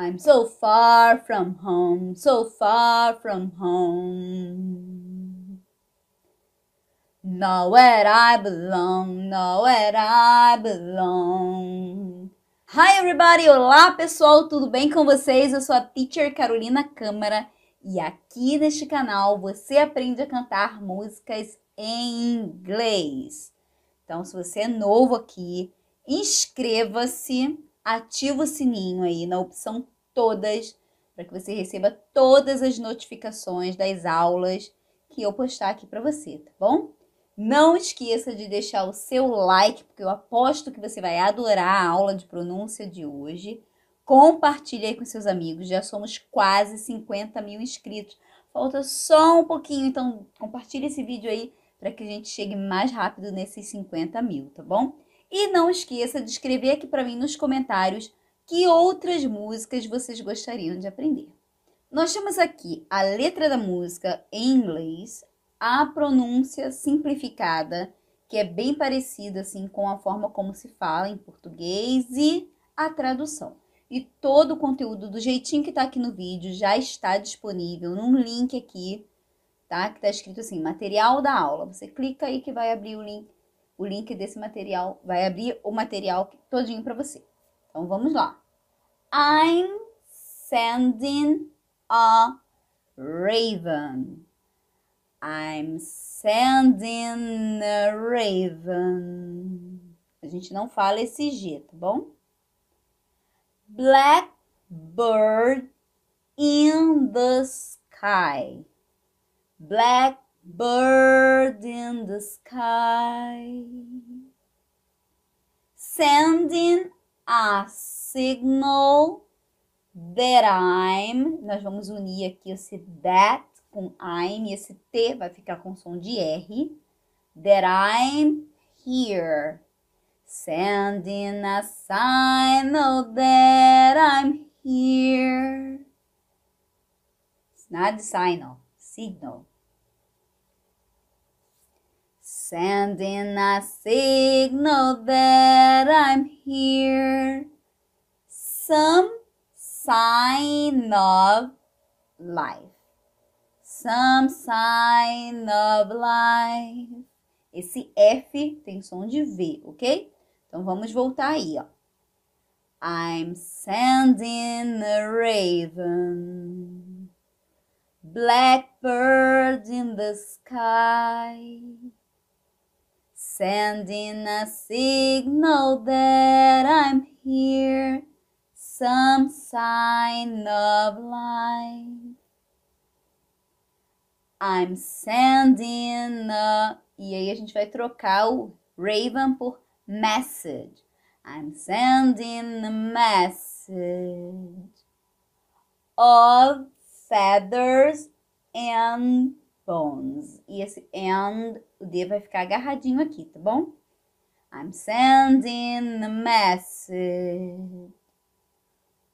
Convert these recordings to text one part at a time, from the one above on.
I'm so far from home, so far from home. Nowhere I belong, nowhere I belong. Hi everybody! Olá pessoal, tudo bem com vocês? Eu sou a Teacher Carolina Câmara e aqui neste canal você aprende a cantar músicas em inglês. Então, se você é novo aqui, inscreva-se ativa o sininho aí na opção todas, para que você receba todas as notificações das aulas que eu postar aqui para você, tá bom? Não esqueça de deixar o seu like, porque eu aposto que você vai adorar a aula de pronúncia de hoje. Compartilhe aí com seus amigos, já somos quase 50 mil inscritos. Falta só um pouquinho, então compartilhe esse vídeo aí para que a gente chegue mais rápido nesses 50 mil, tá bom? E não esqueça de escrever aqui para mim nos comentários que outras músicas vocês gostariam de aprender. Nós temos aqui a letra da música em inglês, a pronúncia simplificada, que é bem parecida assim com a forma como se fala em português e a tradução. E todo o conteúdo do jeitinho que está aqui no vídeo já está disponível num link aqui, tá? Que está escrito assim, material da aula. Você clica aí que vai abrir o link o link desse material, vai abrir o material todinho para você. Então vamos lá. I'm sending a raven. I'm sending a raven. A gente não fala esse G, tá bom? Blackbird in the sky. Black bird in the sky, sending a signal that I'm. Nós vamos unir aqui esse that com I'm, esse T vai ficar com som de R. That I'm here. Sending a signal that I'm here. Nada de signal, signal. Sending a signal that I'm here. Some sign of life. Some sign of life. Esse F tem som de V, ok? Então vamos voltar aí, ó. I'm sending a raven, blackbird in the sky sending a signal that I'm here, some sign of life. I'm sending a. E aí a gente vai trocar o Raven por message. I'm sending a message of feathers and bones. E esse and, o D vai ficar agarradinho aqui, tá bom? I'm sending a message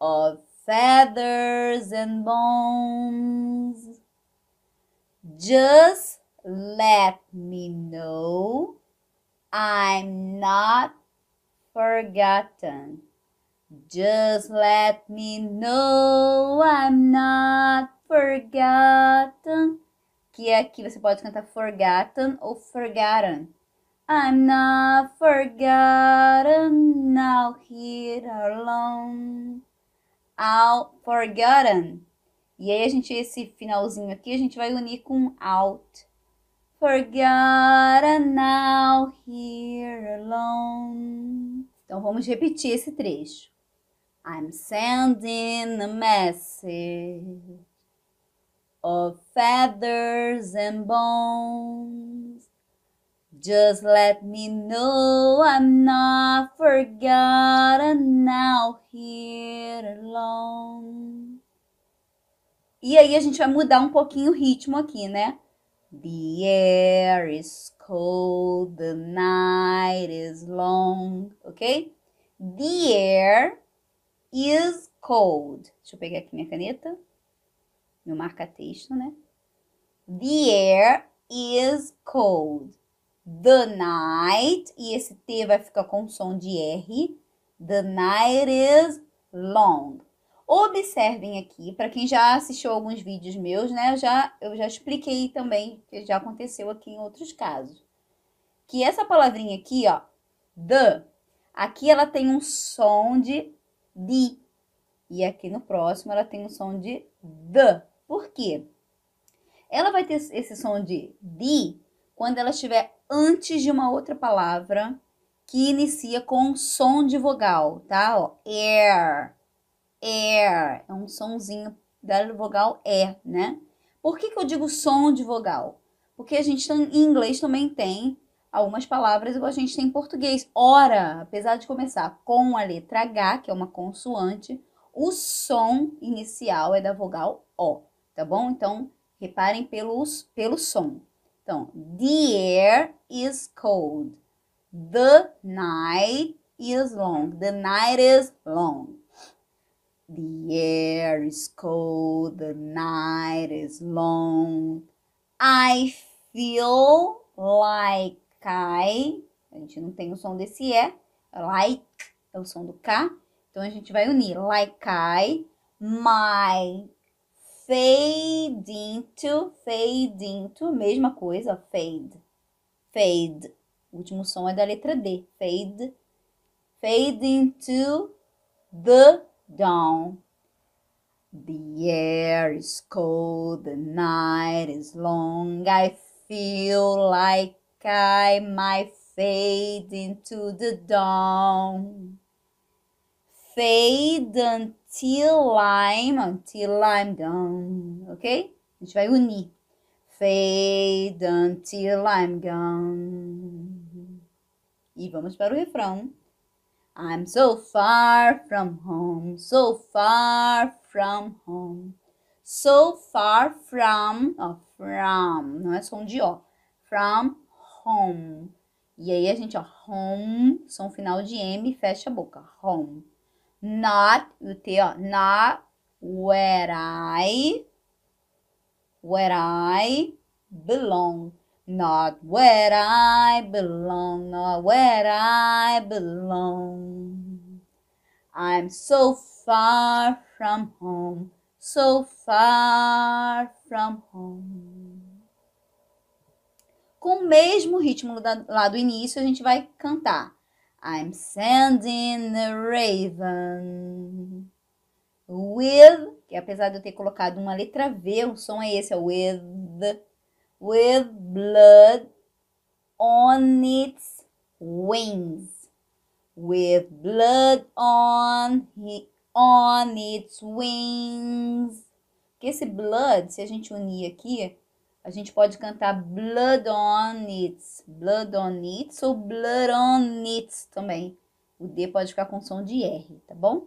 of feathers and bones. Just let me know I'm not forgotten. Just let me know I'm not forgotten que aqui você pode cantar forgotten ou forgotten. I'm not forgotten now here alone. Out forgotten. E aí a gente esse finalzinho aqui a gente vai unir com out. Forgotten now here alone. Então vamos repetir esse trecho. I'm sending a message of feathers and bones. Just let me know I'm not forgotten now here alone. E aí a gente vai mudar um pouquinho o ritmo aqui, né? The air is cold, the night is long, ok? The air is cold. Deixa eu pegar aqui minha caneta meu marca-texto, né? The air is cold. The night, e esse T vai ficar com som de R. The night is long. Observem aqui, para quem já assistiu alguns vídeos meus, né? Eu já, eu já expliquei também, que já aconteceu aqui em outros casos. Que essa palavrinha aqui, ó, the, aqui ela tem um som de di. E aqui no próximo ela tem um som de the. Por quê? Ela vai ter esse som de di quando ela estiver antes de uma outra palavra que inicia com som de vogal, tá? Ó, air, air, é um sonzinho da vogal E, né? Por que, que eu digo som de vogal? Porque a gente em inglês também tem algumas palavras igual a gente tem em português. Ora, apesar de começar com a letra H, que é uma consoante, o som inicial é da vogal O, tá bom? Então, reparem pelos, pelo som. Então, the air is cold. The night is long. The night is long. The air is cold. The night is long. I feel like I. A gente não tem o som desse E. Like é o som do K. Então a gente vai unir like I, my fade into, fade into, mesma coisa, fade, fade. O último som é da letra D, fade, fade into the dawn. The air is cold, the night is long. I feel like I might fade into the dawn. Fade until I'm, until I'm done, ok? A gente vai unir. Fade until I'm gone. E vamos para o refrão. I'm so far from home, so far from home. So far from, ó, from, não é som de ó. From home. E aí a gente, ó, home, som final de M, fecha a boca. Home not o T, ó, not where I, where I belong. Not where I belong, not where I belong. I'm so far from home, so far from home. Com o mesmo ritmo lá do início, a gente vai cantar. I'm sending a raven with, que apesar de eu ter colocado uma letra V, o som é esse, é with, with blood on its wings. With blood on, on its wings. Que esse blood, se a gente unir aqui, a gente pode cantar Blood on It, Blood on It ou Blood on It também. O D pode ficar com som de R, tá bom?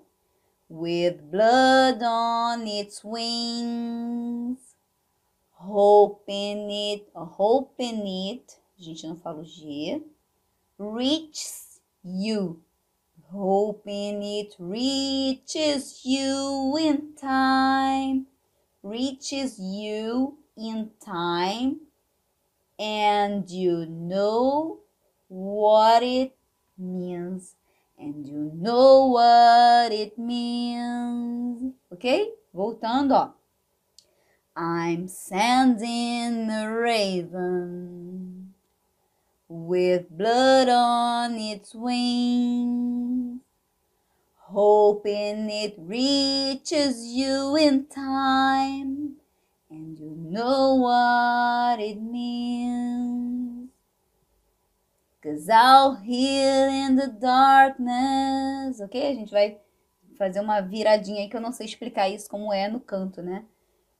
With blood on its wings, hoping it, hoping it, a gente não fala o G, reaches you, hoping it reaches you in time, reaches you in time and you know what it means and you know what it means. Ok voltando ó. I'm sending a raven with blood on its wings hoping it reaches you in time know what it means. Cause out here in the darkness, ok? A gente vai fazer uma viradinha aí que eu não sei explicar isso como é no canto, né?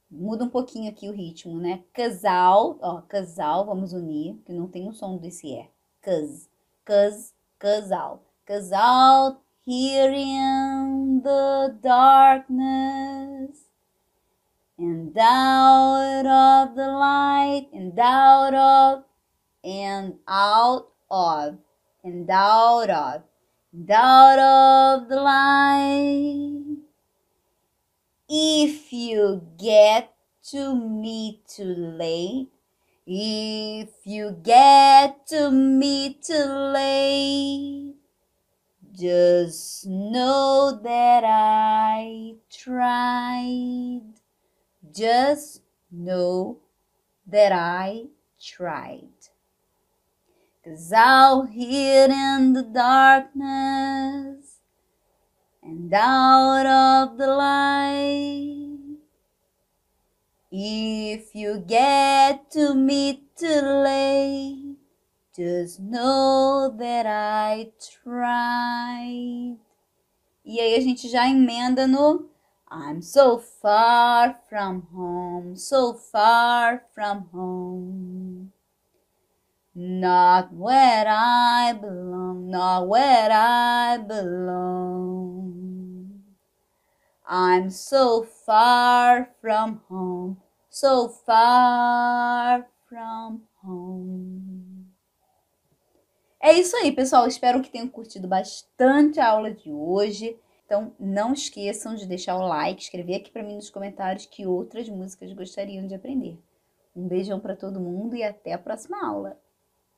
Muda um pouquinho aqui o ritmo, né? Casal, ó, casal, vamos unir, que não tem o som desse é. Cause, cause, casal. Casal here in the darkness. And out of the light and out of and out of and out of out of the light if you get to me too late if you get to me too late Just know that I tried. Just know that I tried. Cause out here in the darkness and out of the light, if you get to me too late, just know that I tried. E aí a gente já emenda no I'm so far from home, so far from home. Not where I belong, not where I belong. I'm so far from home, so far from home. É isso aí, pessoal. Espero que tenham curtido bastante a aula de hoje. Então, não esqueçam de deixar o like, escrever aqui para mim nos comentários que outras músicas gostariam de aprender. Um beijão para todo mundo e até a próxima aula.